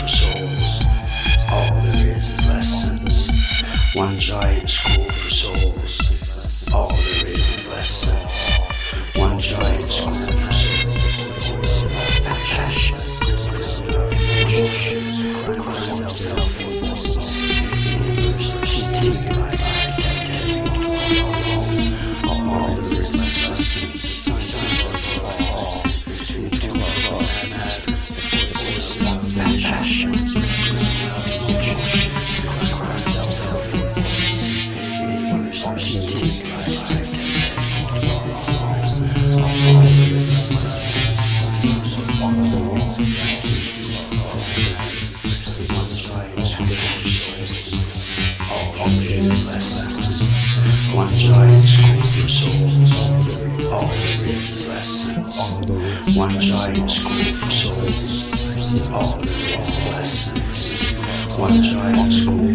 for souls. All there is is lessons. One giant school for souls. All there is is lessons. side scoops souls, all, all there is less on one giant scoop souls all there is lessons. one giant scoop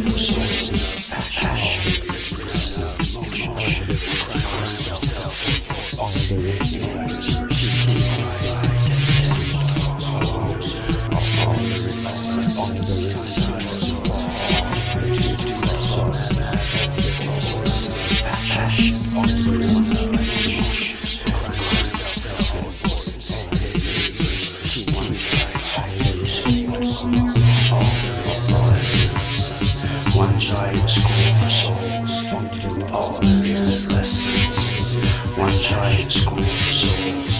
Giant school for souls. All is lessons. One giant school for souls.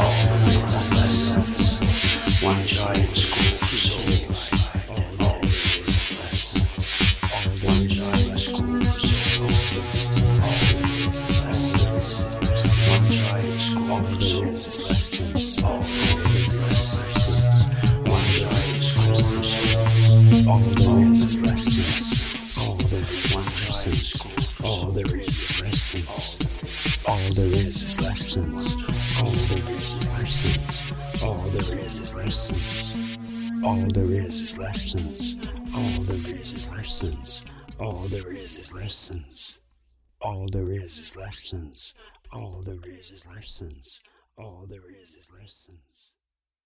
All is lessons. One giant school for souls. All is lessons. One giant school for souls. All is lessons. One giant school for souls. All there is is lessons. One giant school for souls. All All there is is lessons. All there is is lessons. All there is is lessons. All there is is lessons. All there is is lessons. All there is is lessons. All there is is lessons. All there is is lessons. All there is is lessons.